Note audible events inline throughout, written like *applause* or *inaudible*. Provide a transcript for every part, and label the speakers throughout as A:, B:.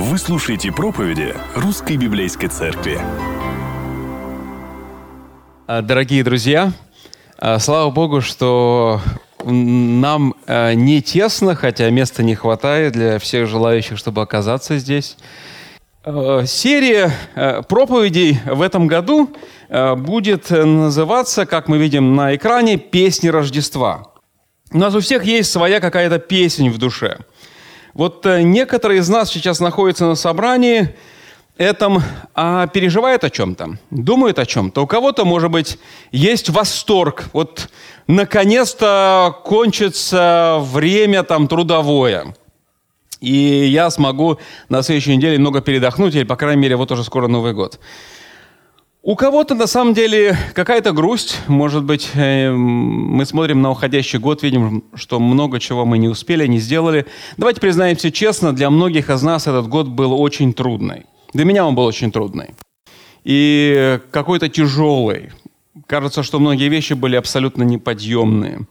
A: Вы слушаете проповеди Русской Библейской Церкви.
B: А, Дорогие друзья, а, слава Богу, что нам а, не тесно, хотя места не хватает для всех желающих, чтобы оказаться здесь. Серия проповедей в этом году будет называться, как мы видим на экране, «Песни Рождества». У нас у всех есть своя какая-то песнь в душе. Вот э, некоторые из нас сейчас находятся на собрании этом, а переживают о чем-то, думают о чем-то. У кого-то, может быть, есть восторг. Вот наконец-то кончится время там трудовое. И я смогу на следующей неделе много передохнуть, или, по крайней мере, вот уже скоро Новый год. У кого-то на самом деле какая-то грусть, может быть, э, мы смотрим на уходящий год, видим, что много чего мы не успели, не сделали. Давайте признаемся честно, для многих из нас этот год был очень трудный. Для меня он был очень трудный. И какой-то тяжелый. Кажется, что многие вещи были абсолютно неподъемные.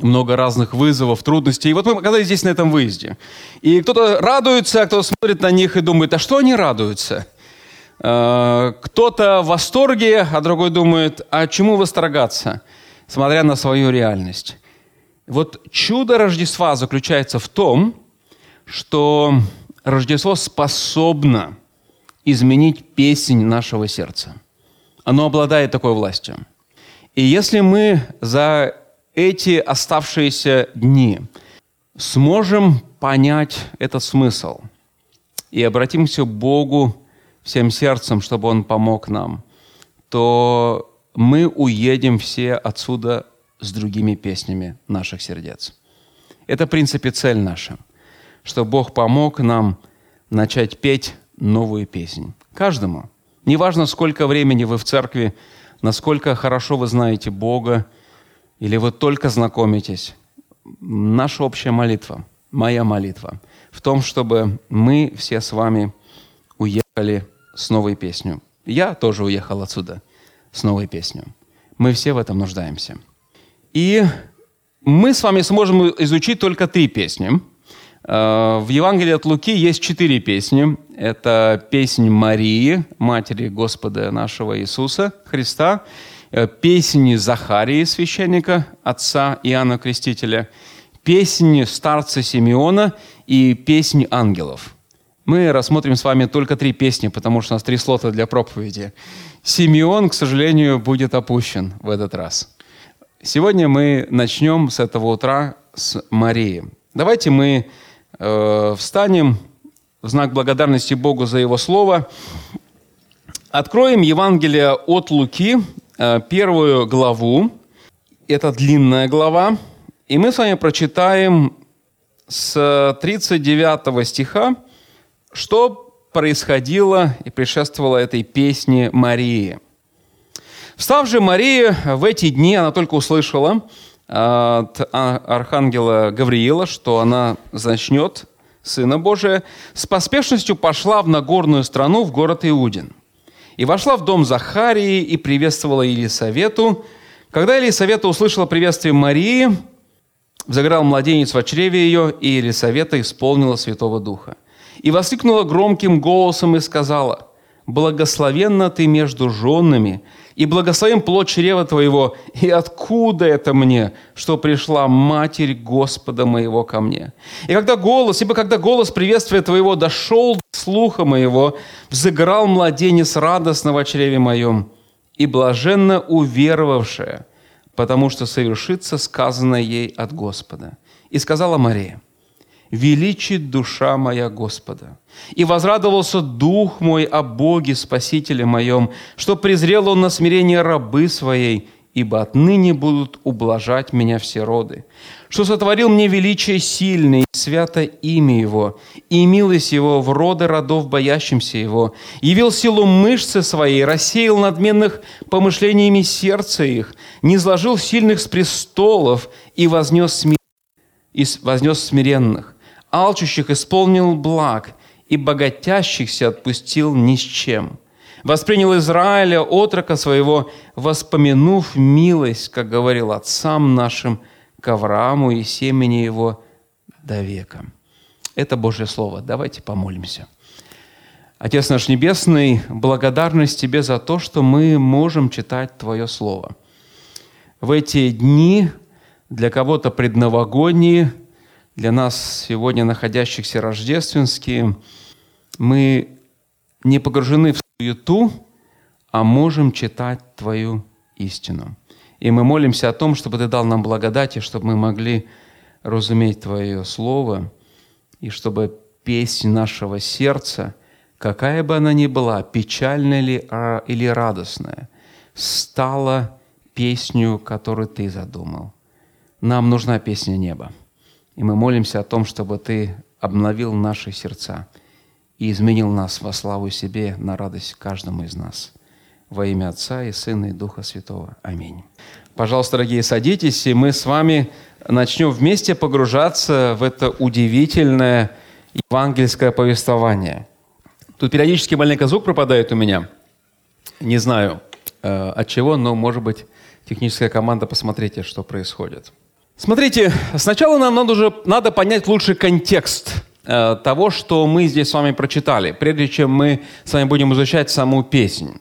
B: Много разных вызовов, трудностей. И вот мы оказались здесь на этом выезде. И кто-то радуется, а кто-то смотрит на них и думает, а что они радуются? Э, Кто-то в восторге, а другой думает, а чему восторгаться, смотря на свою реальность. Вот чудо Рождества заключается в том, что Рождество способно изменить песнь нашего сердца. Оно обладает такой властью. И если мы за эти оставшиеся дни сможем понять этот смысл и обратимся к Богу всем сердцем, чтобы Он помог нам, то мы уедем все отсюда с другими песнями наших сердец. Это, в принципе, цель наша, что Бог помог нам начать петь новую песнь. Каждому. Неважно, сколько времени вы в церкви, насколько хорошо вы знаете Бога, или вы только знакомитесь. Наша общая молитва, моя молитва, в том, чтобы мы все с вами уехали с новой песней. Я тоже уехал отсюда с новой песней. Мы все в этом нуждаемся. И мы с вами сможем изучить только три песни. Э, В Евангелии от Луки есть четыре песни. Это песнь Марии, матери Господа нашего Иисуса Христа, э, песни Захарии, священника, отца Иоанна Крестителя, песни старца Симеона и песни ангелов – мы рассмотрим с вами только три песни, потому что у нас три слота для проповеди. Симеон, к сожалению, будет опущен в этот раз. Сегодня мы начнем с этого утра с Марии. Давайте мы э, встанем в знак благодарности Богу за Его Слово. Откроем Евангелие от Луки, э, первую главу. Это длинная глава. И мы с вами прочитаем с 39 стиха что происходило и предшествовало этой песне Марии? Встав же Мария в эти дни, она только услышала от архангела Гавриила, что она зачнет Сына Божия, с поспешностью пошла в Нагорную страну, в город Иудин. И вошла в дом Захарии и приветствовала Елисавету. Когда Елисавета услышала приветствие Марии, загорал младенец в чреве ее, и Елисавета исполнила Святого Духа и воскликнула громким голосом и сказала, «Благословенна ты между женами, и благословен плод чрева твоего, и откуда это мне, что пришла Матерь Господа моего ко мне? И когда голос, ибо когда голос приветствия твоего дошел до слуха моего, взыграл младенец радостного чреве моем, и блаженно уверовавшая, потому что совершится сказанное ей от Господа. И сказала Мария – величит душа моя Господа. И возрадовался дух мой о Боге Спасителе моем, что презрел он на смирение рабы своей, ибо отныне будут ублажать меня все роды. Что сотворил мне величие сильное, свято имя Его, и милость Его в роды родов, боящимся Его, явил силу мышцы своей, рассеял надменных помышлениями сердца их, не сложил сильных с престолов и вознес, смир... и вознес смиренных алчущих исполнил благ, и богатящихся отпустил ни с чем. Воспринял Израиля, отрока своего, воспомянув милость, как говорил отцам нашим, к Аврааму и семени его до века. Это Божье Слово. Давайте помолимся. Отец наш Небесный, благодарность Тебе за то, что мы можем читать Твое Слово. В эти дни, для кого-то предновогодние, для нас сегодня находящихся рождественские, мы не погружены в суету, а можем читать Твою истину. И мы молимся о том, чтобы Ты дал нам благодати, чтобы мы могли разуметь Твое Слово, и чтобы песнь нашего сердца, какая бы она ни была, печальная ли а, или радостная, стала песню, которую Ты задумал. Нам нужна песня неба. И мы молимся о том, чтобы Ты обновил наши сердца и изменил нас во славу себе, на радость каждому из нас. Во имя Отца и Сына и Духа Святого. Аминь. Пожалуйста, дорогие, садитесь, и мы с вами начнем вместе погружаться в это удивительное евангельское повествование. Тут периодически маленько звук пропадает у меня. Не знаю э, от чего, но, может быть, техническая команда, посмотрите, что происходит. Смотрите, сначала нам надо, уже, надо понять лучший контекст э, того, что мы здесь с вами прочитали, прежде чем мы с вами будем изучать саму песнь.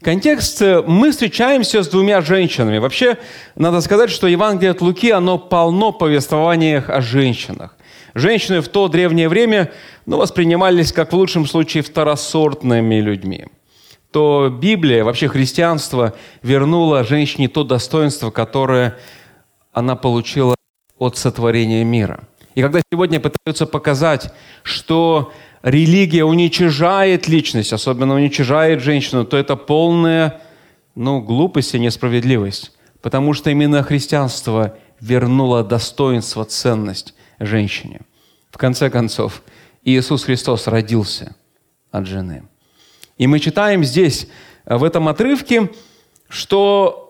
B: Контекст. Э, мы встречаемся с двумя женщинами. Вообще, надо сказать, что Евангелие от Луки, оно полно повествованиях о женщинах. Женщины в то древнее время ну, воспринимались, как в лучшем случае, второсортными людьми. То Библия, вообще христианство, вернуло женщине то достоинство, которое она получила от сотворения мира. И когда сегодня пытаются показать, что религия уничижает личность, особенно уничижает женщину, то это полная ну, глупость и несправедливость. Потому что именно христианство вернуло достоинство, ценность женщине. В конце концов, Иисус Христос родился от жены. И мы читаем здесь, в этом отрывке, что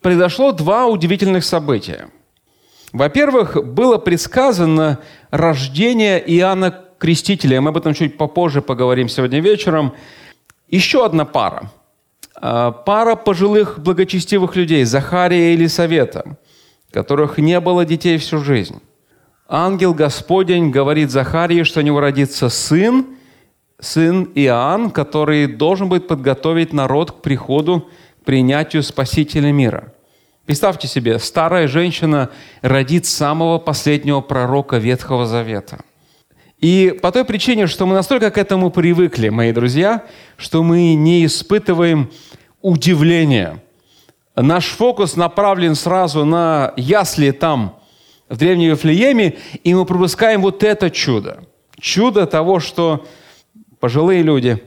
B: произошло два удивительных события. Во-первых, было предсказано рождение Иоанна Крестителя. Мы об этом чуть попозже поговорим сегодня вечером. Еще одна пара. А, пара пожилых благочестивых людей, Захария и Елисавета, которых не было детей всю жизнь. Ангел Господень говорит Захарии, что у него родится сын, сын Иоанн, который должен будет подготовить народ к приходу, принятию Спасителя мира. Представьте себе, старая женщина родит самого последнего пророка Ветхого Завета. И по той причине, что мы настолько к этому привыкли, мои друзья, что мы не испытываем удивления. Наш фокус направлен сразу на ясли там, в Древнем Вифлееме, и мы пропускаем вот это чудо. Чудо того, что пожилые люди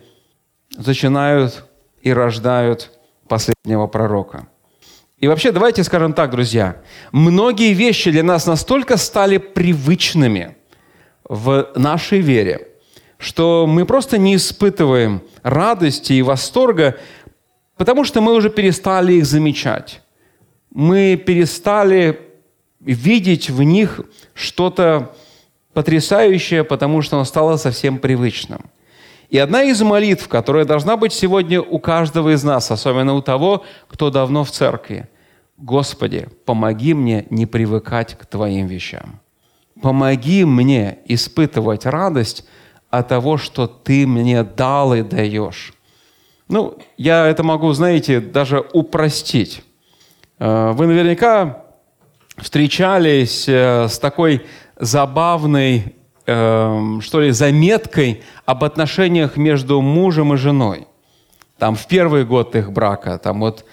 B: начинают и рождают последнего пророка. И вообще, давайте скажем так, друзья, многие вещи для нас настолько стали привычными в нашей вере, что мы просто не испытываем радости и восторга, потому что мы уже перестали их замечать. Мы перестали видеть в них что-то потрясающее, потому что оно стало совсем привычным. И одна из молитв, которая должна быть сегодня у каждого из нас, особенно у того, кто давно в церкви. Господи, помоги мне не привыкать к Твоим вещам. Помоги мне испытывать радость от того, что Ты мне дал и даешь. Ну, я это могу, знаете, даже упростить. Э, вы наверняка встречались э, с такой забавной, эм, что ли, заметкой об отношениях между мужем и женой. Там в первый год их брака, там вот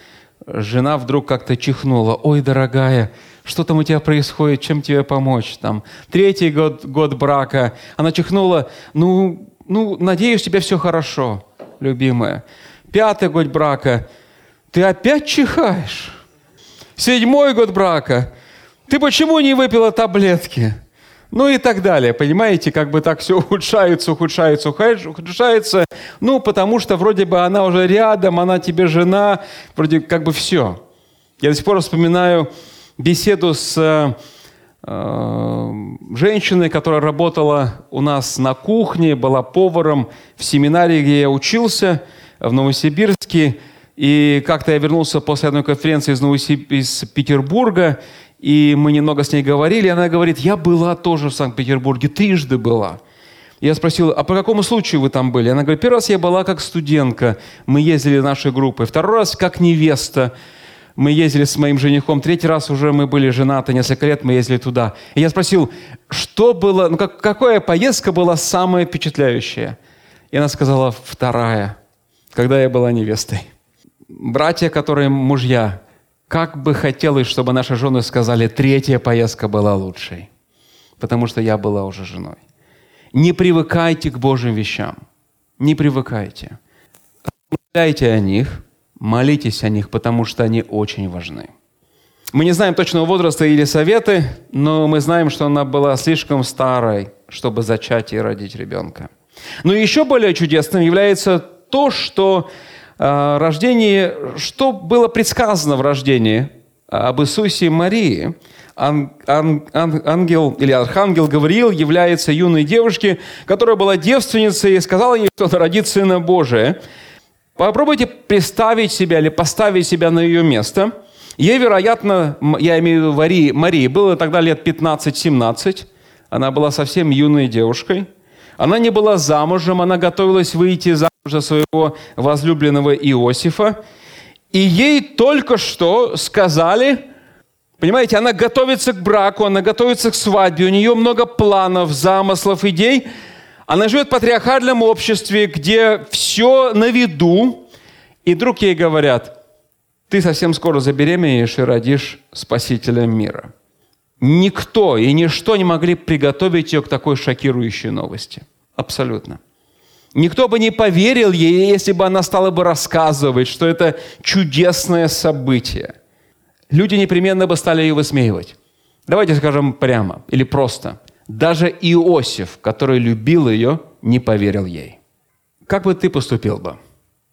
B: жена вдруг как-то чихнула. «Ой, дорогая, что там у тебя происходит, чем тебе помочь?» Там третий год, год брака, она чихнула. «Ну, ну, надеюсь, у тебя все хорошо, любимая». Пятый год брака, «Ты опять чихаешь?» Седьмой год брака, ты почему не выпила таблетки? Ну и так далее. Понимаете, как бы так все ухудшается, ухудшается, ухудшается. Ну, потому что вроде бы она уже рядом, она тебе жена, вроде как бы все. Я до сих пор вспоминаю беседу с э, женщиной, которая работала у нас на кухне, была поваром в семинаре, где я учился, в Новосибирске. И как-то я вернулся после одной конференции из, Новосиб... из Петербурга, и мы немного с ней говорили, и она говорит, я была тоже в Санкт-Петербурге, трижды была. Я спросил, а по какому случаю вы там были? Она говорит, первый раз я была как студентка, мы ездили нашей группой. Второй раз как невеста, мы ездили с моим женихом. Третий раз уже мы были женаты, несколько лет мы ездили туда. И я спросил, что было, ну как, какая поездка была самая впечатляющая? И она сказала, вторая, когда я была невестой. Братья, которые мужья, как бы хотелось, чтобы наши жены сказали, третья поездка была лучшей, потому что я была уже женой. Не привыкайте к Божьим вещам. Не привыкайте. Размышляйте о них, молитесь о них, потому что они очень важны. Мы не знаем точного возраста или советы, но мы знаем, что она была слишком старой, чтобы зачать и родить ребенка. Но еще более чудесным является то, что э, рождение, что было предсказано в рождении об Иисусе и Марии – ан, ан, ан, ангел или архангел Гавриил является юной девушке, которая была девственницей и сказала ей, что она родит Сына Божия. Попробуйте представить себя или поставить себя на ее место. Ей, вероятно, я имею в виду Марии, Марии было тогда лет 15-17. Она была совсем юной девушкой. Она не была замужем, она готовилась выйти замуж за своего возлюбленного Иосифа. И ей только что сказали, Понимаете, она готовится к браку, она готовится к свадьбе, у нее много планов, замыслов, идей. Она живет в патриархальном обществе, где все на виду. И вдруг ей говорят, ты совсем скоро забеременеешь и родишь Спасителя мира. Никто и ничто не могли приготовить ее к такой шокирующей новости. Абсолютно. Никто бы не поверил ей, если бы она стала бы рассказывать, что это чудесное событие люди непременно бы стали ее высмеивать. Давайте скажем прямо или просто. Даже Иосиф, который любил ее, не поверил ей. Как бы ты поступил бы,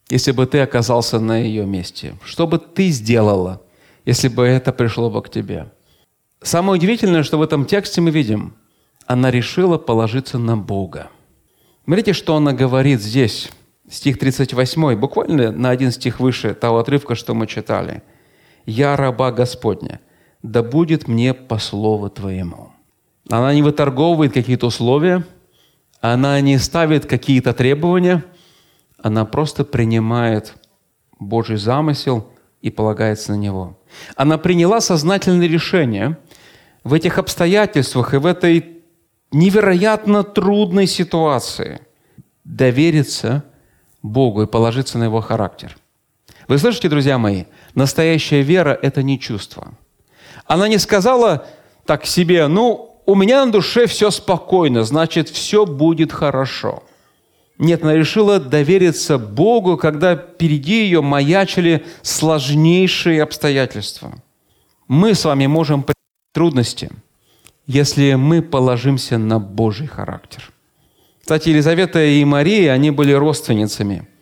B: если бы ты оказался на ее месте? Что бы ты сделала, если бы это пришло бы к тебе? Самое удивительное, что в этом тексте мы видим, она решила положиться на Бога. Смотрите, что она говорит здесь, стих 38, буквально на один стих выше того отрывка, что мы читали – «Я раба Господня, да будет мне по слову Твоему». Она не выторговывает какие-то условия, она не ставит какие-то требования, она просто принимает Божий замысел и полагается на него. Она приняла сознательное решение в этих обстоятельствах и в этой невероятно трудной ситуации довериться Богу и положиться на Его характер. Вы слышите, друзья мои, Настоящая вера – это не чувство. Она не сказала так себе, ну, у меня на душе все спокойно, значит, все будет хорошо. Нет, она решила довериться Богу, когда впереди ее маячили сложнейшие обстоятельства. Мы с вами можем трудности, если мы положимся на Божий характер. Кстати, Елизавета и Мария, они были родственницами –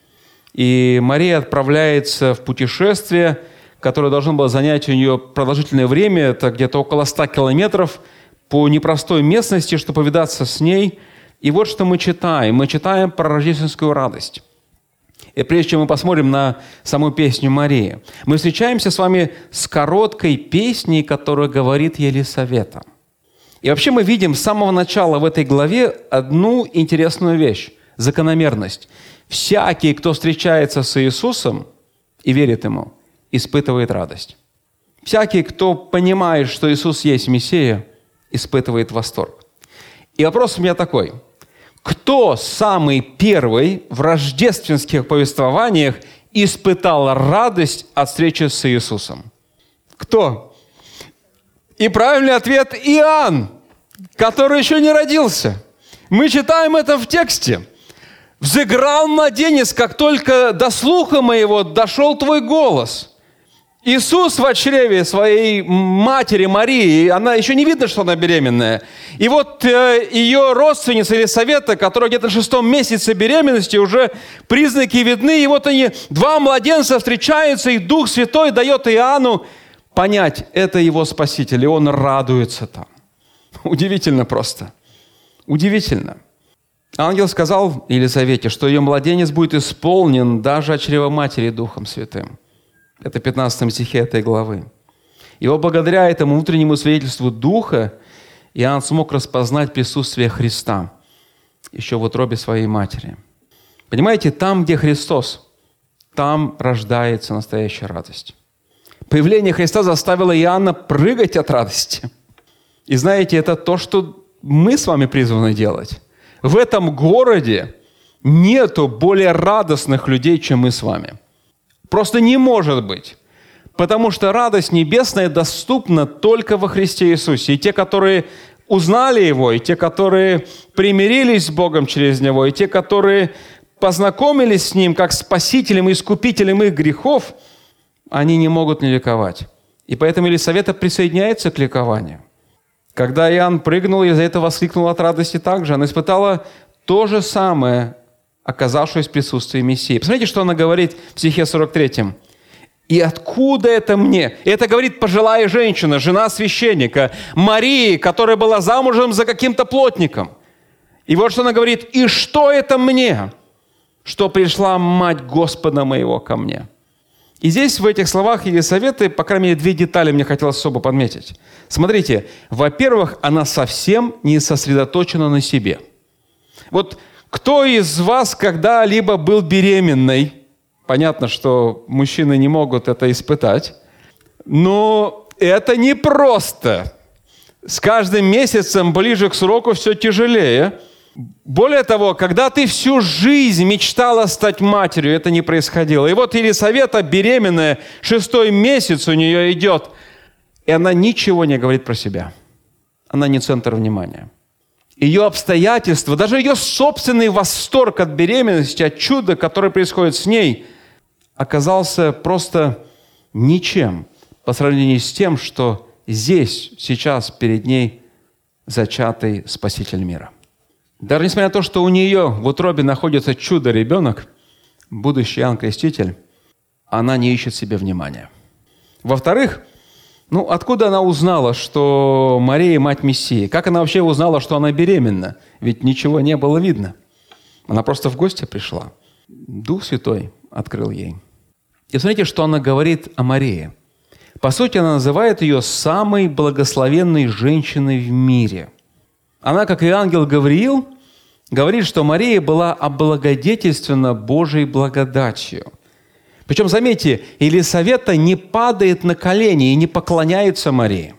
B: и Мария отправляется в путешествие, которое должно было занять у нее продолжительное время, это где-то около 100 километров по непростой местности, чтобы повидаться с ней. И вот что мы читаем. Мы читаем про рождественскую радость. И прежде чем мы посмотрим на саму песню Марии, мы встречаемся с вами с короткой песней, которая говорит Елисавета. И вообще мы видим с самого начала в этой главе одну интересную вещь – закономерность – Всякий, кто встречается с Иисусом и верит Ему, испытывает радость. Всякий, кто понимает, что Иисус есть Мессия, испытывает восторг. И вопрос у меня такой. Кто самый первый в рождественских повествованиях испытал радость от встречи с Иисусом? Кто? И правильный ответ – Иоанн, который еще не родился. Мы читаем это в тексте – Взыграл младенец, как только до слуха моего дошел твой голос. Иисус в чреве своей матери Марии, она еще не видно, что она беременная. И вот э, ее родственница Елисавета, которая где-то на шестом месяце беременности, уже признаки видны. И вот они, два младенца встречаются, и Дух Святой дает Иоанну понять, это его Спаситель, и он радуется там. *laughs* Удивительно просто. Удивительно. Ангел сказал Елизавете, что ее младенец будет исполнен даже от чрева матери Духом Святым. Это в 15 стихе этой главы. И вот благодаря этому внутреннему свидетельству Духа Иоанн смог распознать присутствие Христа еще в утробе своей матери. Понимаете, там, где Христос, там рождается настоящая радость. Появление Христа заставило Иоанна прыгать от радости. И знаете, это то, что мы с вами призваны делать. В этом городе нету более радостных людей, чем мы с вами. Просто не может быть. Потому что радость небесная доступна только во Христе Иисусе. И те, которые узнали Его, и те, которые примирились с Богом через Него, и те, которые познакомились с Ним как Спасителем и Искупителем их грехов, они не могут не ликовать. И поэтому Елисавета присоединяется к ликованию. Когда Иоанн прыгнул, Елизавета воскликнула от радости также. Она испытала то же самое, оказавшись в присутствии Мессии. Посмотрите, что она говорит в стихе 43. И откуда это мне? Это говорит пожилая женщина, жена священника, Марии, которая была замужем за каким-то плотником. И вот что она говорит, и что это мне, что пришла мать Господа моего ко мне? И здесь в этих словах Елисаветы, по крайней мере, две детали мне хотелось особо подметить. Смотрите, во-первых, она совсем не сосредоточена на себе. Вот кто из вас когда-либо был беременной – Понятно, что мужчины не могут это испытать. Но это непросто. С каждым месяцем ближе к сроку все тяжелее. Более того, когда ты всю жизнь мечтала стать матерью, это не происходило. И вот Елисавета беременная, шестой месяц у нее идет, и она ничего не говорит про себя. Она не центр внимания. Ее обстоятельства, даже ее собственный восторг от беременности, от чуда, которое происходит с ней – оказался просто ничем по сравнению с тем, что здесь, сейчас перед ней зачатый Спаситель мира. Даже несмотря на то, что у нее в утробе находится чудо-ребенок, будущий Иоанн Креститель, она не ищет себе внимания. Во-вторых, ну, откуда она узнала, что Мария – мать Мессии? Как она вообще узнала, что она беременна? Ведь ничего не было видно. Она просто в гости пришла. Дух Святой открыл ей. И смотрите, что она говорит о Марии. По сути, она называет ее самой благословенной женщиной в мире. Она, как и ангел Гавриил, говорит, что Мария была облагодетельствована Божьей благодатью. Причем, заметьте, Елисавета не падает на колени и не поклоняется Марии.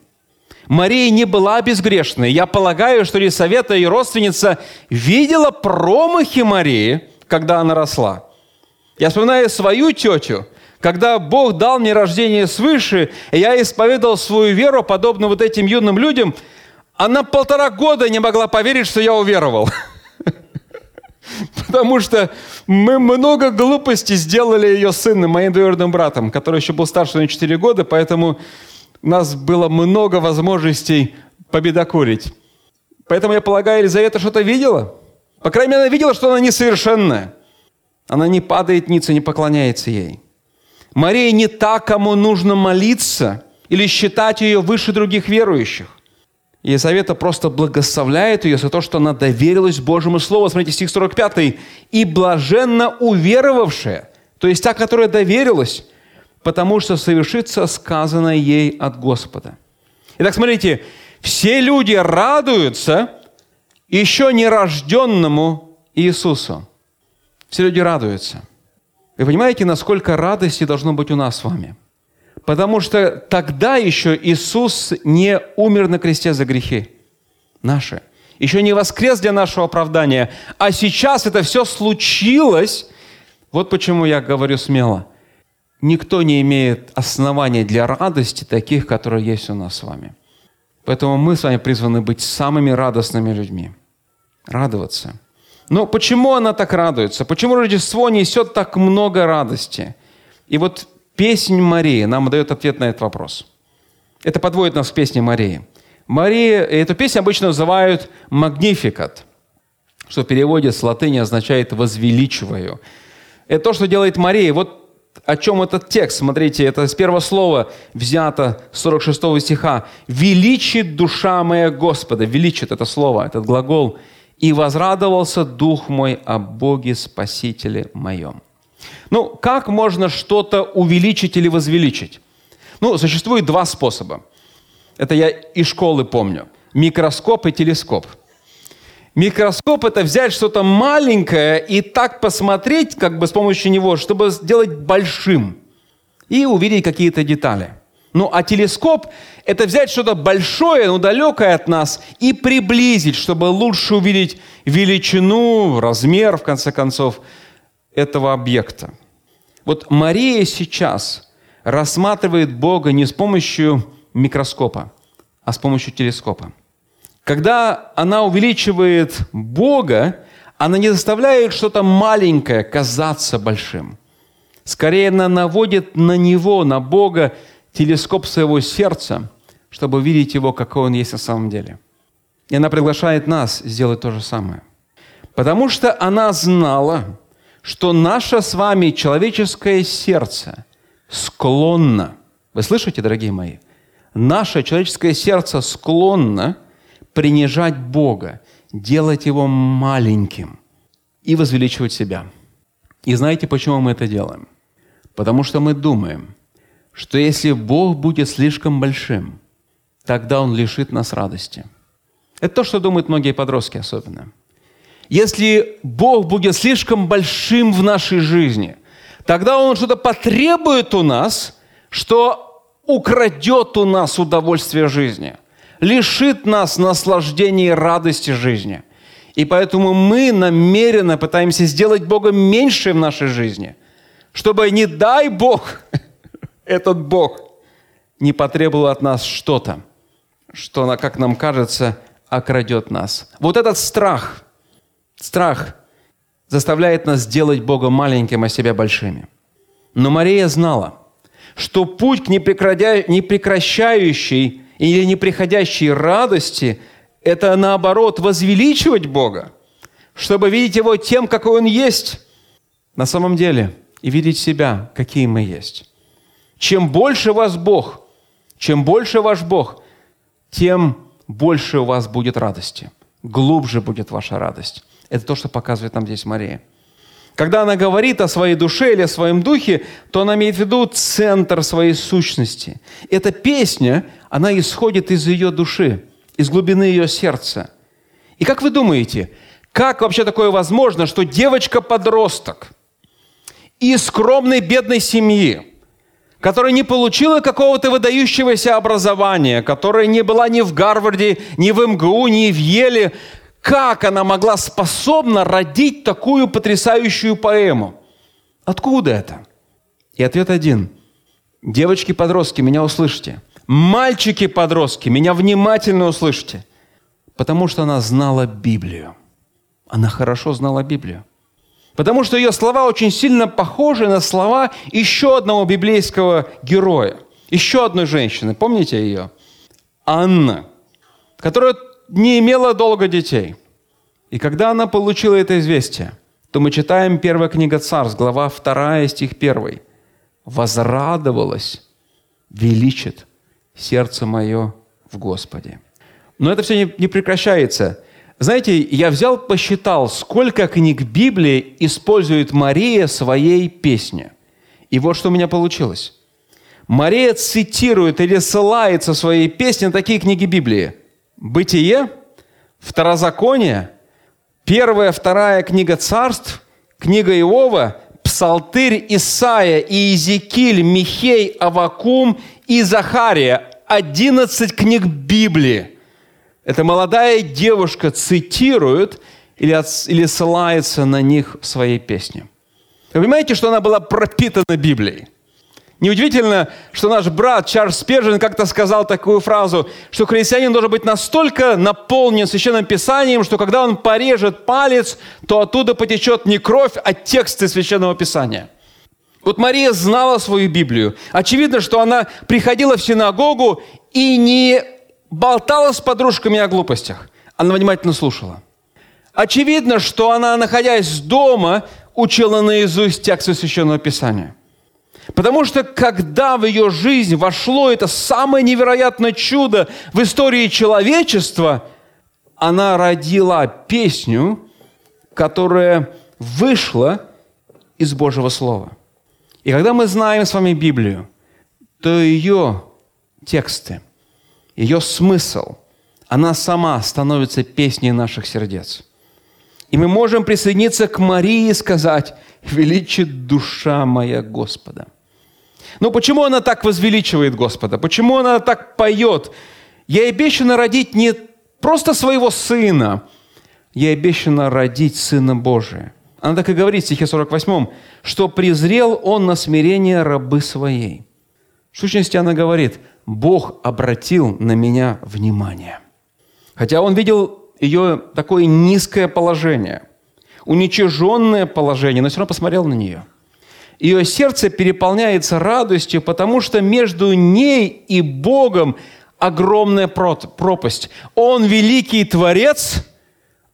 B: Мария не была безгрешной. Я полагаю, что Елисавета, ее родственница, видела промахи Марии, когда она росла. Я вспоминаю свою тетю, когда Бог дал мне рождение свыше, и я исповедовал свою веру, подобно вот этим юным людям, она полтора года не могла поверить, что я уверовал. Потому что мы много глупостей сделали ее сыном, моим двоюродным братом, который еще был старше на 4 года, поэтому у нас было много возможностей победокурить. Поэтому я полагаю, Елизавета что-то видела. По крайней мере, она видела, что она несовершенная. Она не падает ниц и не поклоняется ей. Мария не та, кому нужно молиться или считать ее выше других верующих. Елизавета просто благословляет ее за то, что она доверилась Божьему Слову. Смотрите, стих 45. «И блаженно уверовавшая», то есть та, которая доверилась, потому что совершится сказанное ей от Господа. Итак, смотрите, все люди радуются еще нерожденному Иисусу. Все люди радуются. Вы понимаете, насколько радости должно быть у нас с вами? Потому что тогда еще Иисус не умер на кресте за грехи наши. Еще не воскрес для нашего оправдания. А сейчас это все случилось. Вот почему я говорю смело. Никто не имеет оснований для радости таких, которые есть у нас с вами. Поэтому мы с вами призваны быть самыми радостными людьми. Радоваться – но почему она так радуется? Почему Рождество несет так много радости? И вот песнь Марии нам дает ответ на этот вопрос. Это подводит нас к песне Марии. Мария, эту песню обычно называют «магнификат», что в переводе с латыни означает «возвеличиваю». Это то, что делает Мария. Вот о чем этот текст. Смотрите, это с первого слова взято, 46 стиха. «Величит душа моя Господа». Величит это слово, этот глагол – и возрадовался дух мой о Боге Спасителе моем. Ну, как можно что-то увеличить или возвеличить? Ну, существует два способа. Это я из школы помню. Микроскоп и телескоп. Микроскоп – это взять что-то маленькое и так посмотреть как бы с помощью него, чтобы сделать большим и увидеть какие-то детали. Ну, а телескоп – это взять что-то большое, но далекое от нас, и приблизить, чтобы лучше увидеть величину, размер, в конце концов, этого объекта. Вот Мария сейчас рассматривает Бога не с помощью микроскопа, а с помощью телескопа. Когда она увеличивает Бога, она не заставляет что-то маленькое казаться большим. Скорее, она наводит на Него, на Бога, телескоп своего сердца, чтобы увидеть Его, какой Он есть на самом деле. И она приглашает нас сделать то же самое. Потому что она знала, что наше с вами человеческое сердце склонно, вы слышите, дорогие мои, наше человеческое сердце склонно принижать Бога, делать Его маленьким и возвеличивать себя. И знаете, почему мы это делаем? Потому что мы думаем, что если Бог будет слишком большим, тогда Он лишит нас радости. Это то, что думают многие подростки особенно – если Бог будет слишком большим в нашей жизни, тогда Он что-то потребует у нас, что украдет у нас удовольствие жизни, лишит нас наслаждения и радости жизни. И поэтому мы намеренно пытаемся сделать Бога меньше в нашей жизни, чтобы, не дай Бог, *laughs* этот Бог не потребовал от нас что-то, что, как нам кажется, окрадет нас. Вот этот страх – Страх заставляет нас делать Бога маленьким, а себя большими. Но Мария знала, что путь к непрекращающей или неприходящей радости – это, наоборот, возвеличивать Бога, чтобы видеть Его тем, какой Он есть на самом деле, и видеть себя, какие мы есть. Чем больше вас Бог, чем больше ваш Бог, тем больше у вас будет радости, глубже будет ваша радость. Это то, что показывает нам здесь Мария. Когда она говорит о своей душе или о своем духе, то она имеет в виду центр своей сущности. Эта песня, она исходит из ее души, из глубины ее сердца. И как вы думаете, как вообще такое возможно, что девочка-подросток из скромной бедной семьи, которая не получила какого-то выдающегося образования, которая не была ни в Гарварде, ни в МГУ, ни в Еле, как она могла способна родить такую потрясающую поэму? Откуда это? И ответ один. Девочки-подростки, меня услышьте. Мальчики-подростки, меня внимательно услышьте. Потому что она знала Библию. Она хорошо знала Библию. Потому что ее слова очень сильно похожи на слова еще одного библейского героя, еще одной женщины. Помните ее? Анна, которая не имела долго детей. И когда она получила это известие, то мы читаем первая книга Царств, глава 2, стих 1. «Возрадовалась, величит сердце мое в Господе». Но это все не прекращается. Знаете, я взял, посчитал, сколько книг Библии использует Мария своей песне. И вот что у меня получилось. Мария цитирует или ссылается в своей песне на такие книги Библии – Бытие, Второзаконие, первая, вторая книга царств, книга Иова, Псалтырь Исаия Иезекииль, Михей, Авакум и Захария. Одиннадцать книг Библии. Эта молодая девушка цитирует или, от, или ссылается на них в своей песне. Вы понимаете, что она была пропитана Библией? Неудивительно, что наш брат Чарльз Спержин как-то сказал такую фразу, что христианин должен быть настолько наполнен Священным Писанием, что когда он порежет палец, то оттуда потечет не кровь, а тексты Священного Писания. Вот Мария знала свою Библию. Очевидно, что она приходила в синагогу и не болтала с подружками о глупостях. Она внимательно слушала. Очевидно, что она, находясь дома, учила наизусть тексты Священного Писания – Потому что когда в ее жизнь вошло это самое невероятное чудо в истории человечества, она родила песню, которая вышла из Божьего Слова. И когда мы знаем с вами Библию, то ее тексты, ее смысл, она сама становится песней наших сердец. И мы можем присоединиться к Марии и сказать, «Величит душа моя Господа». Ну почему она так возвеличивает Господа? Почему она так поет? Ей обещано родить не просто своего сына, ей обещано родить Сына Божия. Она так и говорит в стихе 48, что презрел он на смирение рабы своей. В сущности, она говорит, Бог обратил на меня внимание. Хотя он видел ее такое низкое положение, уничиженное положение, но все равно посмотрел на нее – ее сердце переполняется радостью, потому что между ней и Богом огромная пропасть. Он великий Творец,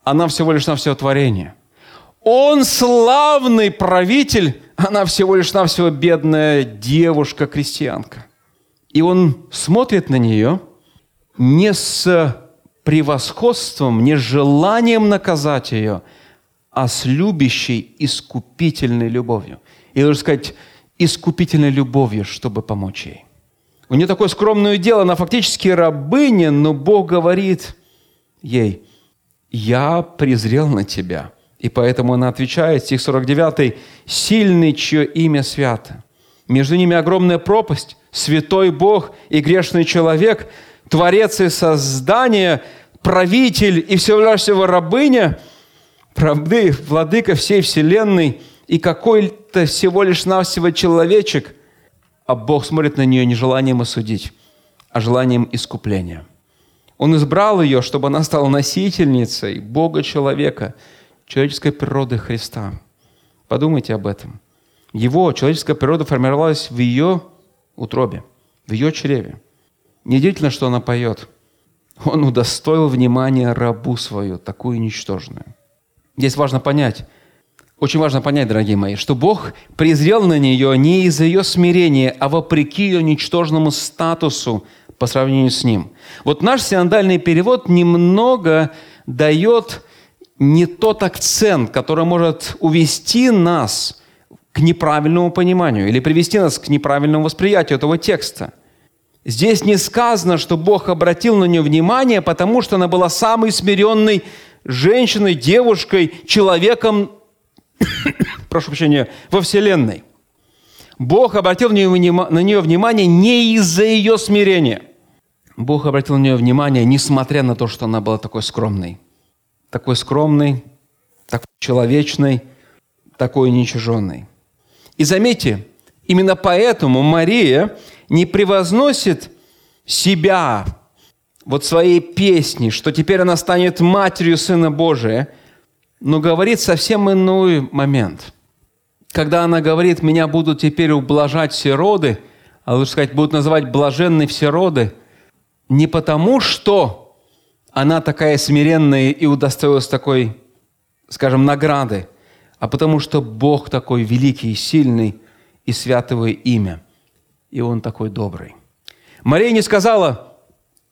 B: она всего лишь на все творение. Он славный правитель, она всего лишь навсего бедная девушка-крестьянка. И он смотрит на нее не с превосходством, не с желанием наказать ее, а с любящей, искупительной любовью – или, лучше сказать, искупительной любовью, чтобы помочь ей. У нее такое скромное дело, она фактически рабыня, но Бог говорит ей, «Я презрел на тебя». И поэтому она отвечает, стих 49, «Сильный, чье имя свято». Между ними огромная пропасть. Святой Бог и грешный человек, Творец и Создание, правитель и всего рабыня, правды, владыка всей вселенной – и какой-то всего лишь навсего человечек, а Бог смотрит на нее не желанием осудить, а желанием искупления. Он избрал ее, чтобы она стала носительницей Бога-человека, человеческой природы Христа. Подумайте об этом. Его человеческая природа формировалась в ее утробе, в ее чреве. Неудивительно, что она поет. Он удостоил внимания рабу свою, такую ничтожную. Здесь важно понять – очень важно понять, дорогие мои, что Бог презрел на нее не из-за ее смирения, а вопреки ее ничтожному статусу по сравнению с ним. Вот наш синодальный перевод немного дает не тот акцент, который может увести нас к неправильному пониманию или привести нас к неправильному восприятию этого текста. Здесь не сказано, что Бог обратил на нее внимание, потому что она была самой смиренной женщиной, девушкой, человеком *coughs* прошу прощения, во Вселенной. Бог обратил на нее внимание не из-за ее смирения. Бог обратил на нее внимание, несмотря на то, что она была такой скромной. Такой скромной, такой человечной, такой уничиженной. И заметьте, именно поэтому Мария не превозносит себя вот своей песни, что теперь она станет матерью Сына Божия – но говорит совсем иной момент. Когда она говорит, меня будут теперь ублажать все роды, а лучше сказать, будут называть блаженны все роды, не потому, что она такая смиренная и удостоилась такой, скажем, награды, а потому что Бог такой великий и сильный, и святого имя, и Он такой добрый. Мария не сказала,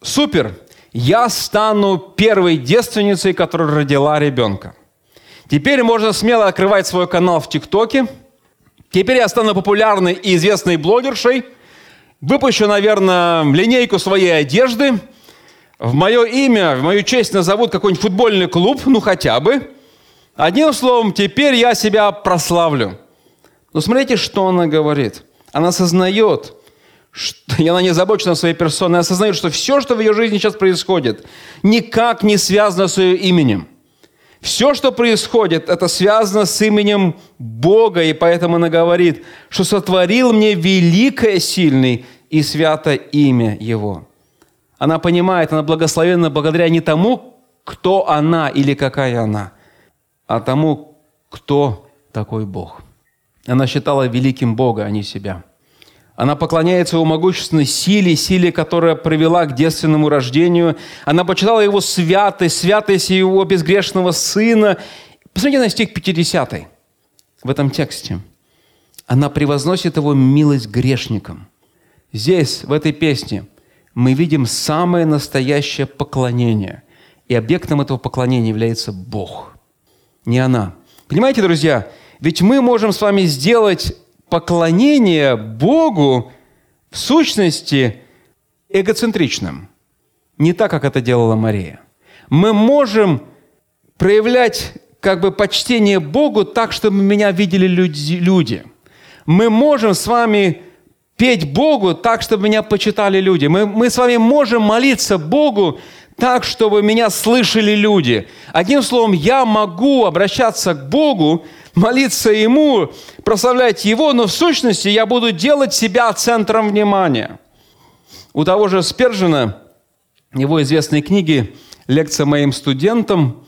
B: супер, я стану первой девственницей, которая родила ребенка. Теперь можно смело открывать свой канал в ТикТоке. Теперь я стану популярной и известной блогершей. Выпущу, наверное, линейку своей одежды. В мое имя, в мою честь назовут какой-нибудь футбольный клуб, ну хотя бы. Одним словом, теперь я себя прославлю. Но смотрите, что она говорит. Она осознает, что, и она не озабочена своей персоной, она осознает, что все, что в ее жизни сейчас происходит, никак не связано с ее именем – все, что происходит, это связано с именем Бога, и поэтому она говорит, что сотворил мне великое, сильное и свято имя Его. Она понимает, она благословена благодаря не тому, кто она или какая она, а тому, кто такой Бог. Она считала великим Бога, а не себя – она поклоняется его могущественной силе, силе, которая привела к девственному рождению. Она почитала его святость, святость его безгрешного сына. Посмотрите на стих 50 в этом тексте. Она превозносит его милость грешникам. Здесь, в этой песне, мы видим самое настоящее поклонение. И объектом этого поклонения является Бог, не она. Понимаете, друзья, ведь мы можем с вами сделать поклонение Богу в сущности эгоцентричным. Не так, как это делала Мария. Мы можем проявлять как бы почтение Богу так, чтобы меня видели люди. Мы можем с вами петь Богу так, чтобы меня почитали люди. Мы, мы с вами можем молиться Богу так, чтобы меня слышали люди. Одним словом, я могу обращаться к Богу, молиться Ему, прославлять Его, но в сущности я буду делать себя центром внимания. У того же Спержина, его известной книги «Лекция моим студентам»,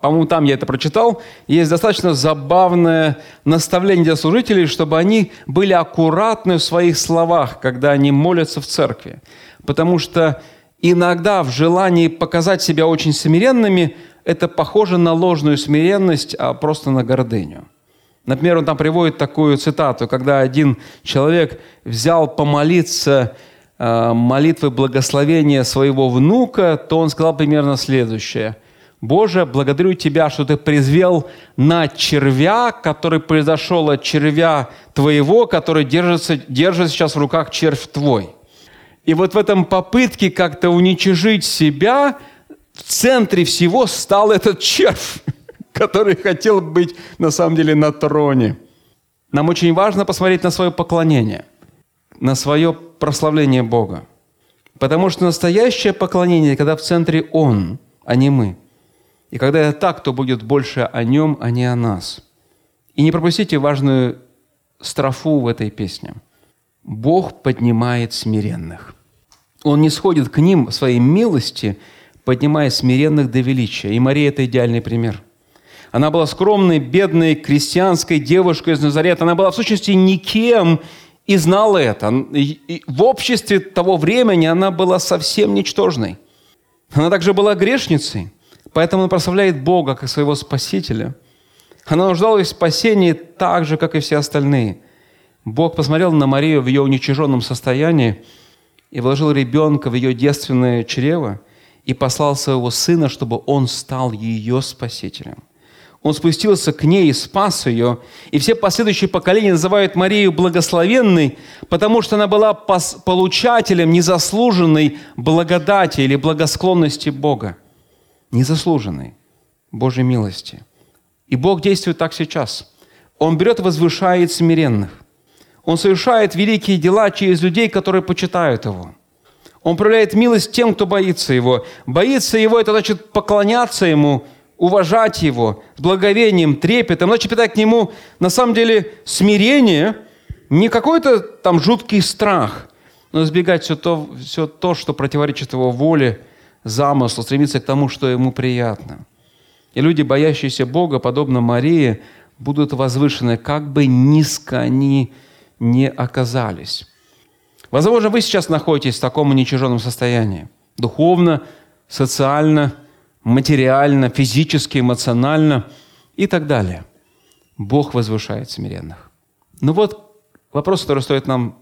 B: по-моему, там я это прочитал, есть достаточно забавное наставление для служителей, чтобы они были аккуратны в своих словах, когда они молятся в церкви. Потому что иногда в желании показать себя очень смиренными, это похоже на ложную смиренность, а просто на гордыню. Например, он там приводит такую цитату, когда один человек взял помолиться э, молитвы благословения своего внука, то он сказал примерно следующее – Боже, благодарю Тебя, что Ты призвел на червя, который произошел от червя Твоего, который держится, держит сейчас в руках червь Твой. И вот в этом попытке как-то уничижить себя, в центре всего стал этот червь, *laughs* который хотел быть на самом деле на троне. Нам очень важно посмотреть на свое поклонение, на свое прославление Бога. Потому что настоящее поклонение, когда в центре Он, а не мы – и когда это так, то будет больше о нем, а не о нас. И не пропустите важную строфу в этой песне. Бог поднимает смиренных. Он не сходит к ним своей милости, поднимая смиренных до величия. И Мария – это идеальный пример. Она была скромной, бедной, крестьянской девушкой из Назарета. Она была в сущности никем и знала это. И в обществе того времени она была совсем ничтожной. Она также была грешницей – Поэтому она прославляет Бога как своего Спасителя. Она нуждалась в спасении так же, как и все остальные. Бог посмотрел на Марию в ее уничиженном состоянии и вложил ребенка в ее девственное чрево и послал своего сына, чтобы он стал ее спасителем. Он спустился к ней и спас ее. И все последующие поколения называют Марию благословенной, потому что она была получателем незаслуженной благодати или благосклонности Бога незаслуженной Божьей милости. И Бог действует так сейчас. Он берет и возвышает смиренных. Он совершает великие дела через людей, которые почитают Его. Он проявляет милость тем, кто боится Его. Боится Его – это значит поклоняться Ему, уважать Его с благовением, трепетом, значит питать к Нему на самом деле смирение, не какой-то там жуткий страх, но избегать все то, все то, что противоречит Его воле – замыслу, стремиться к тому, что ему приятно. И люди, боящиеся Бога, подобно Марии, будут возвышены, как бы низко они не оказались. Возможно, вы сейчас находитесь в таком уничиженном состоянии. Духовно, социально, материально, физически, эмоционально и так далее. Бог возвышает смиренных. Но вот вопрос, который стоит нам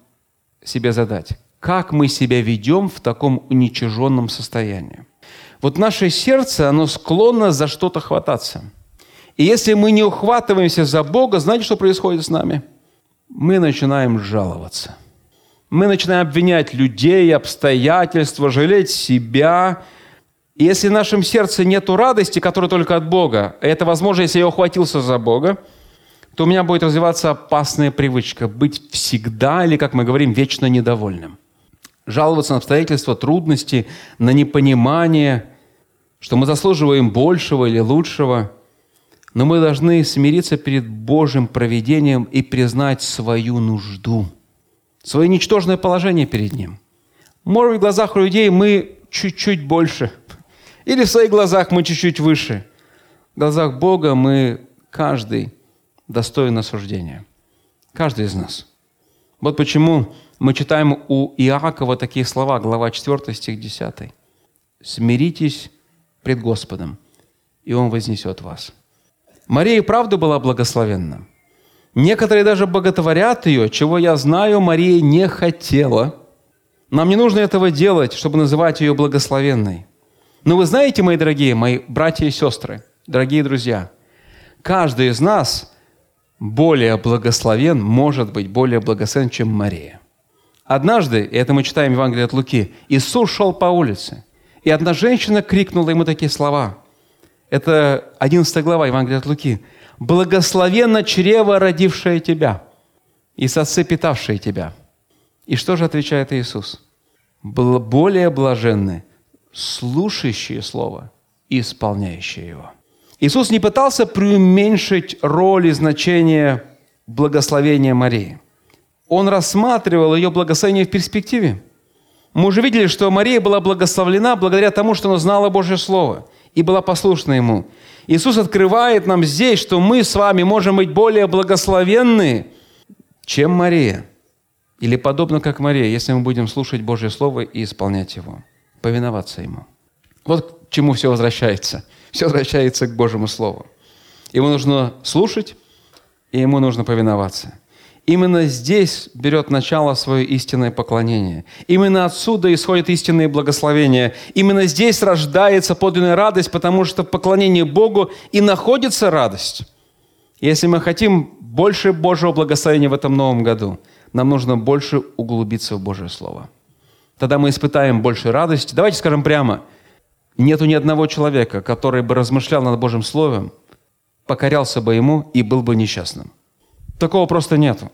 B: себе задать как мы себя ведем в таком уничиженном состоянии. Вот наше сердце, оно склонно за что-то хвататься. И если мы не ухватываемся за Бога, знаете, что происходит с нами? Мы начинаем жаловаться. Мы начинаем обвинять людей, обстоятельства, жалеть себя. И если в нашем сердце нет радости, которая только от Бога, это возможно, если я ухватился за Бога, то у меня будет развиваться опасная привычка быть всегда, или, как мы говорим, вечно недовольным – жаловаться на обстоятельства, трудности, на непонимание, что мы заслуживаем большего или лучшего. Но мы должны смириться перед Божьим проведением и признать свою нужду, свое ничтожное положение перед Ним. Может в глазах у людей мы чуть-чуть больше, или в своих глазах мы чуть-чуть выше. В глазах Бога мы каждый достоин осуждения. Каждый из нас. Вот почему мы читаем у Иакова такие слова, глава 4, стих 10. «Смиритесь пред Господом, и Он вознесет вас». Мария и правда была благословенна. Некоторые даже боготворят ее, чего я знаю, Мария не хотела. Нам не нужно этого делать, чтобы называть ее благословенной. Но вы знаете, мои дорогие, мои братья и сестры, дорогие друзья, каждый из нас более благословен, может быть более благословен, чем Мария – Однажды, и это мы читаем в Евангелии от Луки, Иисус шел по улице, и одна женщина крикнула ему такие слова. Это 11 глава Евангелия от Луки. «Благословенно чрево, родившее тебя, и сосцы, питавшие тебя». И что же отвечает Иисус? «Было более блаженны слушающие Слово и исполняющие его». Иисус не пытался преуменьшить роль и значение благословения Марии. Он рассматривал ее благословение в перспективе. Мы уже видели, что Мария была благословлена благодаря тому, что она знала Божье Слово и была послушна Ему. Иисус открывает нам здесь, что мы с вами можем быть более благословенны, чем Мария. Или подобно как Мария, если мы будем слушать Божье Слово и исполнять его, повиноваться Ему. Вот к чему все возвращается – все возвращается к Божьему Слову. Ему нужно слушать, и ему нужно повиноваться. Именно здесь берет начало свое истинное поклонение. Именно отсюда исходит истинное благословение. Именно здесь рождается подлинная радость, потому что в поклонении Богу и находится радость. Если мы хотим больше Божьего благословения в этом новом году, нам нужно больше углубиться в Божье Слово. Тогда мы испытаем больше радости. Давайте скажем прямо – Нету ни одного человека, который бы размышлял над Божьим Словом, покорялся бы ему и был бы несчастным. Такого просто нету.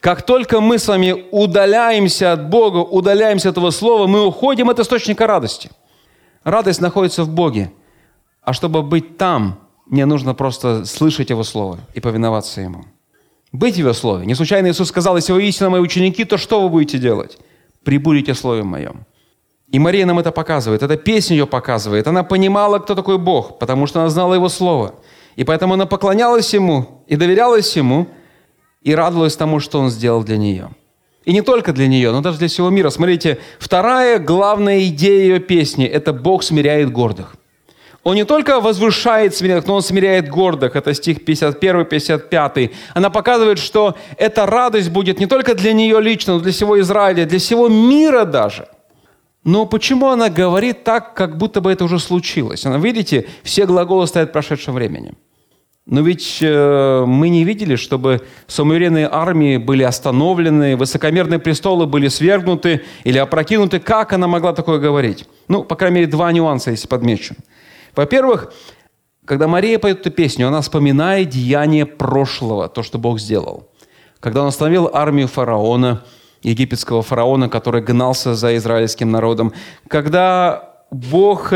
B: Как только мы с вами удаляемся от Бога, удаляемся от этого Слова, мы уходим от источника радости. Радость находится в Боге. А чтобы быть там, мне нужно просто слышать Его Слово и повиноваться Ему. Быть в Его Слове. Не случайно Иисус сказал, если вы истинно мои ученики, то что вы будете делать? Прибудете в Слове Моем. И Мария нам это показывает. Эта песня ее показывает. Она понимала, кто такой Бог, потому что она знала Его Слово. И поэтому она поклонялась Ему и доверялась Ему, и радовалась тому, что Он сделал для нее. И не только для нее, но даже для всего мира. Смотрите, вторая главная идея ее песни – это «Бог смиряет гордых». Он не только возвышает смиренных, но Он смиряет гордых. Это стих 51-55. Она показывает, что эта радость будет не только для нее лично, но для всего Израиля, для всего мира даже – но почему она говорит так, как будто бы это уже случилось? Она, видите, все глаголы стоят в прошедшем времени. Но ведь э, мы не видели, чтобы самоуверенные армии были остановлены, высокомерные престолы были свергнуты или опрокинуты. Как она могла такое говорить? Ну, по крайней мере, два нюанса, если подмечу. Во-первых, когда Мария поет эту песню, она вспоминает деяние прошлого, то, что Бог сделал. Когда он остановил армию фараона – египетского фараона, который гнался за израильским народом. Когда Бог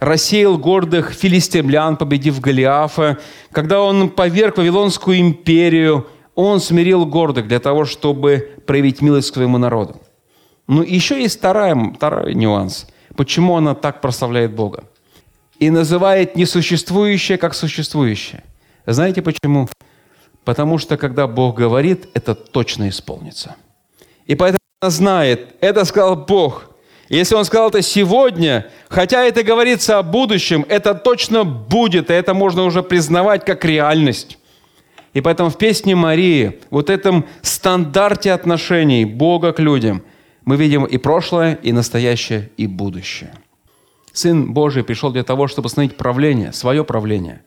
B: рассеял гордых филистимлян, победив Голиафа, когда Он поверг Вавилонскую империю, Он смирил гордых для того, чтобы проявить милость к своему народу. Но еще есть вторая, второй нюанс. Почему она так прославляет Бога? И называет несуществующее как существующее. Знаете почему? Потому что когда Бог говорит, это точно исполнится – и поэтому она знает, это сказал Бог. Если Он сказал это сегодня, хотя это говорится о будущем, это точно будет, и это можно уже признавать как реальность. И поэтому в песне Марии, вот этом стандарте отношений Бога к людям, мы видим и прошлое, и настоящее, и будущее. Сын Божий пришел для того, чтобы установить правление, свое правление,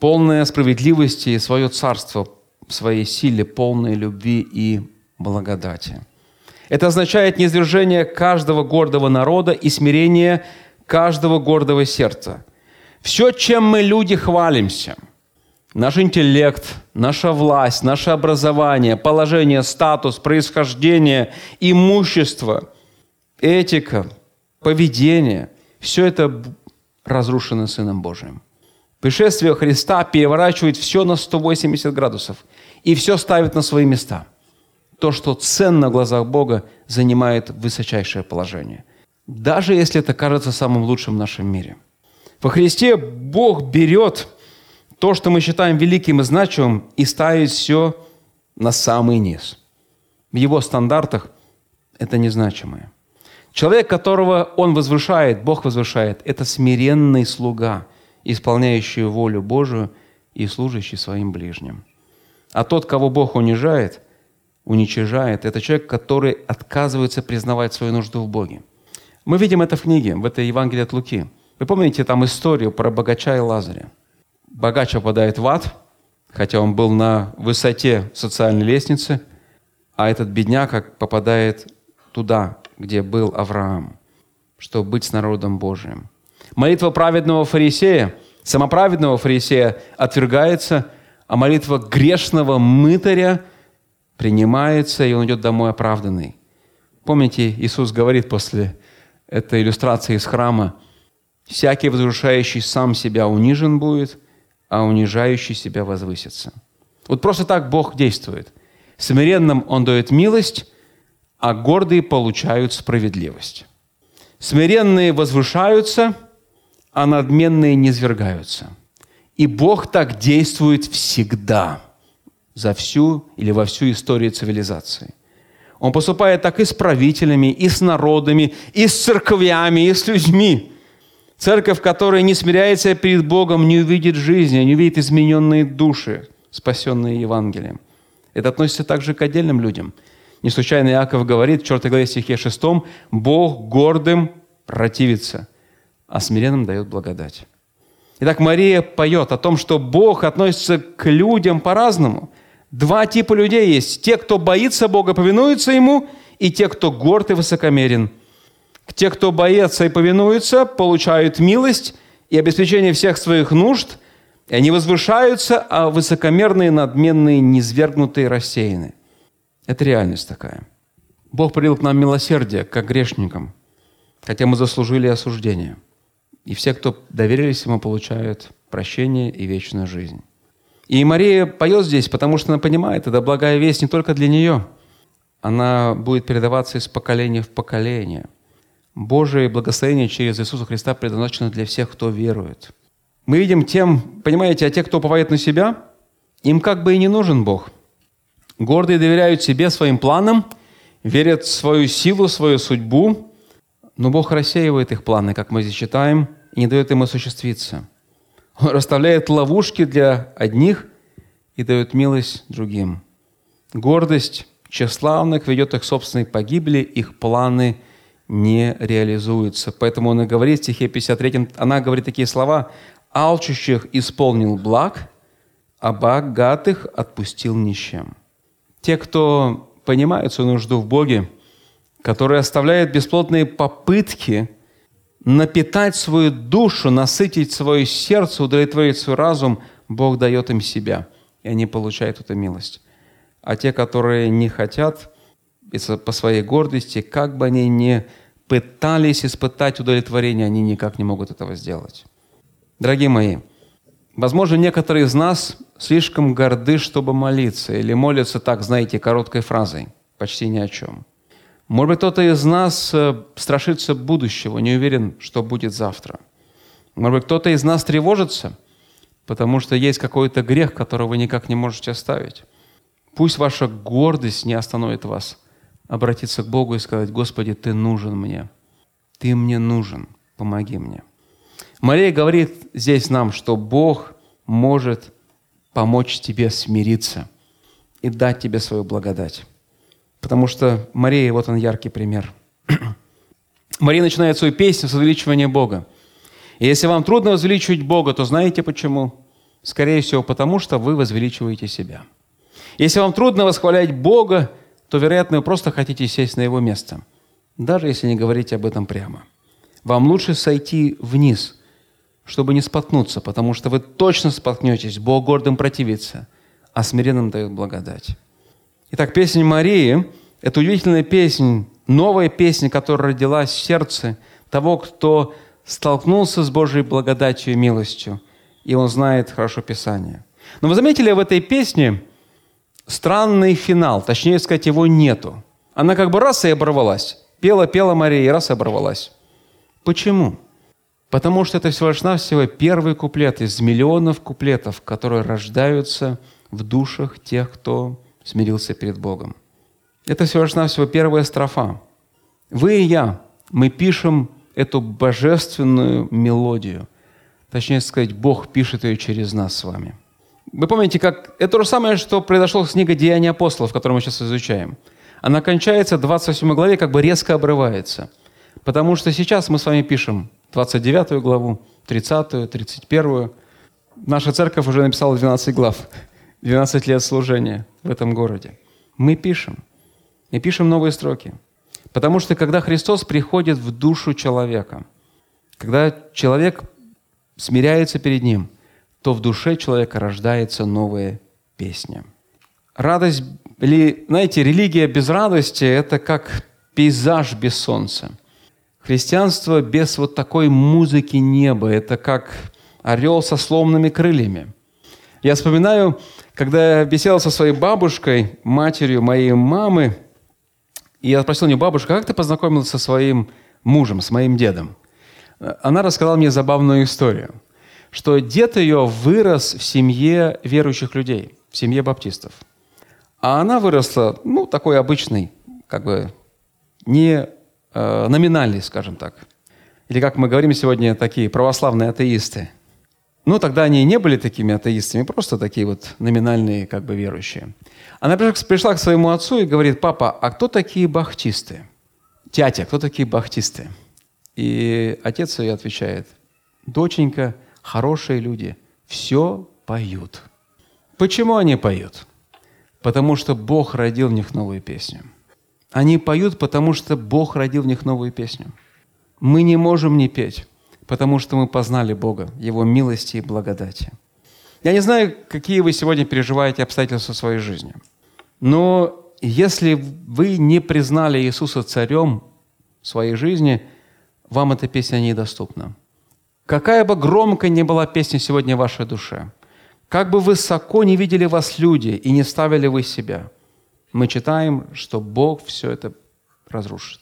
B: полное справедливости и свое царство в своей силе, полной любви и благодати. Это означает низвержение каждого гордого народа и смирение каждого гордого сердца. Все, чем мы, люди, хвалимся, наш интеллект, наша власть, наше образование, положение, статус, происхождение, имущество, этика, поведение, все это разрушено Сыном Божиим. Пришествие Христа переворачивает все на 180 градусов и все ставит на свои места – то, что ценно глазах Бога, занимает высочайшее положение. Даже если это кажется самым лучшим в нашем мире. Во Христе Бог берет то, что мы считаем великим и значимым, и ставит все на самый низ. В его стандартах это незначимое. Человек, которого он возвышает, Бог возвышает, это смиренный слуга, исполняющий волю Божию и служащий своим ближним. А тот, кого Бог унижает – уничижает, это человек, который отказывается признавать свою нужду в Боге. Мы видим это в книге, в этой Евангелии от Луки. Вы помните там историю про богача и Лазаря? Богач попадает в ад, хотя он был на высоте социальной лестницы, а этот бедняк попадает туда, где был Авраам, чтобы быть с народом Божиим. Молитва праведного фарисея, самоправедного фарисея отвергается, а молитва грешного мытаря принимается, и он идет домой оправданный. Помните, Иисус говорит после этой иллюстрации из храма, «Всякий, возвышающий сам себя, унижен будет, а унижающий себя возвысится». Вот просто так Бог действует. Смиренным Он дает милость, а гордые получают справедливость. Смиренные возвышаются, а надменные низвергаются. И Бог так действует всегда, за всю или во всю историю цивилизации. Он поступает так и с правителями, и с народами, и с церквями, и с людьми. Церковь, которая не смиряется перед Богом, не увидит жизни, не увидит измененные души, спасенные Евангелием. Это относится также к отдельным людям – не случайно Иаков говорит в 4 главе стихе 6, «Бог гордым противится, а смиренным дает благодать». Итак, Мария поет о том, что Бог относится к людям по-разному. Два типа людей есть. Те, кто боится Бога, повинуются Ему, и те, кто горд и высокомерен. Те, кто боится и повинуются, получают милость и обеспечение всех своих нужд, и они возвышаются, а высокомерные, надменные, низвергнутые, рассеяны – это реальность такая. Бог пролил к нам милосердие, как грешникам, хотя мы заслужили осуждение. И все, кто доверились Ему, получают прощение и вечную жизнь. И Мария поет здесь, потому что она понимает, это благая весть не только для нее. Она будет передаваться из поколения в поколение. Божие благословение через Иисуса Христа предназначено для всех, кто верует. Мы видим тем, понимаете, а те, кто уповает на себя, им как бы и не нужен Бог. Гордые доверяют себе, своим планам, верят в свою силу, свою судьбу, но Бог рассеивает их планы, как мы здесь читаем, и не дает им осуществиться. Он расставляет ловушки для одних и дает милость другим. Гордость тщеславных ведет их к собственной погибели, их планы не реализуются. Поэтому он и говорит в стихе 53, она говорит такие слова, «Алчущих исполнил благ, а богатых отпустил нищим». Те, кто понимают свою нужду в Боге, которые оставляют бесплотные попытки напитать свою душу, насытить свое сердце, удовлетворить свой разум, Бог дает им себя, и они получают эту милость. А те, которые не хотят, по своей гордости, как бы они ни пытались испытать удовлетворение, они никак не могут этого сделать. Дорогие мои, возможно, некоторые из нас слишком горды, чтобы молиться, или молятся так, знаете, короткой фразой, почти ни о чем. Может быть, кто-то из нас э, страшится будущего, не уверен, что будет завтра. Может быть, кто-то из нас тревожится, потому что есть какой-то грех, которого вы никак не можете оставить. Пусть ваша гордость не остановит вас обратиться к Богу и сказать, «Господи, Ты нужен мне, Ты мне нужен, помоги мне». Мария говорит здесь нам, что Бог может помочь тебе смириться и дать тебе свою благодать. Потому что Мария, вот он яркий пример. *clears throat* Мария начинает свою песню с возвеличивания Бога. И если вам трудно возвеличивать Бога, то знаете почему? Скорее всего, потому что вы возвеличиваете себя. Если вам трудно восхвалять Бога, то, вероятно, вы просто хотите сесть на Его место, даже если не говорите об этом прямо. Вам лучше сойти вниз – чтобы не споткнуться, потому что вы точно споткнетесь. Бог гордым противится, а смиренным дает благодать. Итак, песня Марии – это удивительная песня, новая песня, которая родилась в сердце того, кто столкнулся с Божьей благодатью и милостью, и он знает хорошо Писание. Но вы заметили в этой песне странный финал, точнее сказать, его нету. Она как бы раз и оборвалась. Пела, пела Мария, и раз и оборвалась. Почему? Потому что это всего лишь навсего первый куплет из миллионов куплетов, которые рождаются в душах тех, кто смирился перед Богом. Это всего лишь навсего первая строфа. Вы и я, мы пишем эту божественную мелодию. Точнее сказать, Бог пишет ее через нас с вами. Вы помните, как это то же самое, что произошло с книгой «Деяния апостолов», которую мы сейчас изучаем. Она кончается, 28 главе как бы резко обрывается. Потому что сейчас мы с вами пишем 29 главу, 30, 31. Наша церковь уже написала 12 глав, 12 лет служения в этом городе. Мы пишем. И пишем новые строки. Потому что когда Христос приходит в душу человека, когда человек смиряется перед Ним, то в душе человека рождается новая песня. Радость, или, знаете, религия без радости – это как пейзаж без солнца. Христианство без вот такой музыки неба – это как орел со сломанными крыльями. Я вспоминаю, когда я беседовал со своей бабушкой, матерью моей мамы, и я спросил у нее, бабушка, как ты познакомилась со своим мужем, с моим дедом? Она рассказала мне забавную историю, что дед ее вырос в семье верующих людей, в семье баптистов. А она выросла, ну, такой обычный, как бы, не э, номинальный, скажем так. Или, как мы говорим сегодня, такие православные атеисты. Ну, тогда они не были такими атеистами, просто такие вот номинальные, как бы, верующие. Она пришла к своему отцу и говорит, папа, а кто такие бахтисты? Тятя, кто такие бахтисты? И отец ей отвечает, доченька, хорошие люди, все поют. Почему они поют? Потому что Бог родил в них новую песню. Они поют, потому что Бог родил в них новую песню. Мы не можем не петь, потому что мы познали Бога, Его милости и благодати. Я не знаю, какие вы сегодня переживаете обстоятельства своей жизни, но если вы не признали Иисуса царем своей жизни – вам эта песня недоступна. Какая бы громкой ни была песня сегодня в вашей душе, как бы высоко не видели вас люди и не ставили вы себя, мы читаем, что Бог все это разрушит.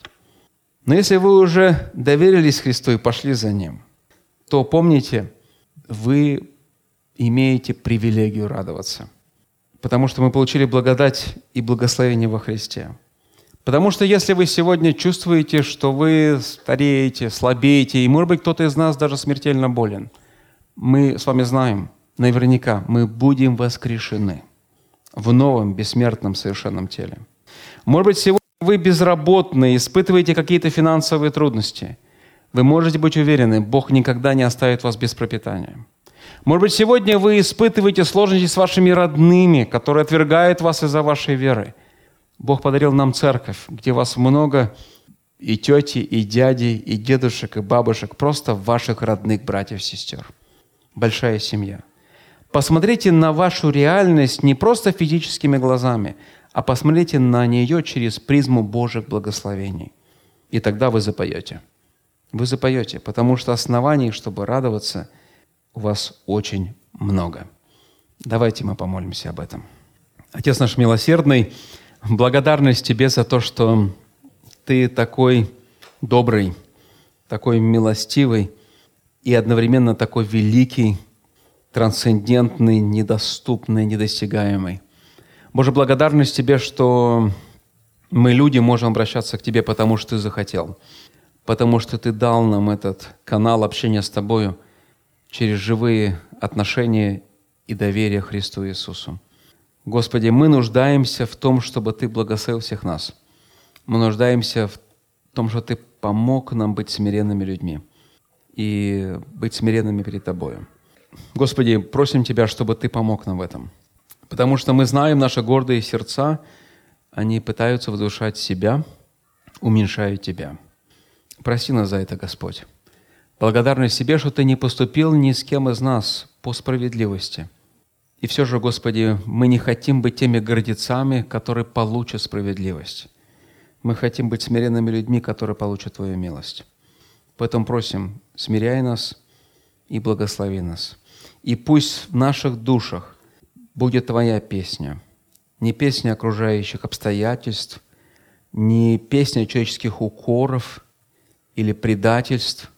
B: Но если вы уже доверились Христу и пошли за Ним, то помните, вы имеете привилегию радоваться, потому что мы получили благодать и благословение во Христе – Потому что если вы сегодня чувствуете, что вы стареете, слабеете, и, может быть, кто-то из нас даже смертельно болен, мы с вами знаем, наверняка, мы будем воскрешены в новом, бессмертном, совершенном теле. Может быть, сегодня вы безработны, испытываете какие-то финансовые трудности. Вы можете быть уверены, Бог никогда не оставит вас без пропитания. Может быть, сегодня вы испытываете сложности с вашими родными, которые отвергают вас из-за вашей веры – Бог подарил нам церковь, где вас много, и тети, и дяди, и дедушек, и бабушек, просто ваших родных братьев, сестер. Большая семья. Посмотрите на вашу реальность не просто физическими глазами, а посмотрите на нее через призму Божьих благословений. И тогда вы запоете. Вы запоете, потому что оснований, чтобы радоваться, у вас очень много. Давайте мы помолимся об этом. Отец наш милосердный, благодарность Тебе за то, что Ты такой добрый, такой милостивый и одновременно такой великий, трансцендентный, недоступный, недосягаемый. Боже, благодарность Тебе, что мы, люди, можем обращаться к Тебе, потому что Ты захотел, потому что Ты дал нам этот канал общения с Тобою через живые отношения и доверие Христу Иисусу. Господи, мы нуждаемся в том, чтобы Ты благословил всех нас. Мы нуждаемся в том, что Ты помог нам быть смиренными людьми и быть смиренными перед Тобою. Господи, просим Тебя, чтобы Ты помог нам в этом. Потому что мы знаем, наши гордые сердца, они пытаются возвышать себя, уменьшают Тебя. Прости нас за это, Господь. Благодарность Тебе, что Ты не поступил ни с кем из нас по справедливости – и все же, Господи, мы не хотим быть теми гордецами, которые получат справедливость. Мы хотим быть смиренными людьми, которые получат Твою милость. Поэтому просим, смиряй нас и благослови нас. И пусть в наших душах будет Твоя песня. Не песня окружающих обстоятельств, не песня человеческих укоров или предательств,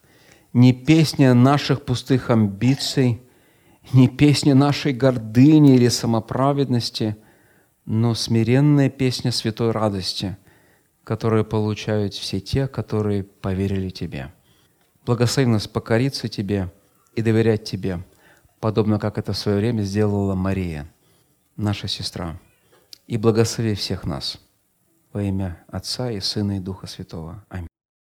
B: не песня наших пустых амбиций – не песня нашей гордыни или самоправедности, но смиренная песня святой радости, которую получают все те, которые поверили Тебе. Благослови нас покориться Тебе и доверять Тебе, подобно как это в свое время сделала Мария, наша сестра. И благослови всех нас во имя Отца и Сына и Духа Святого. Аминь.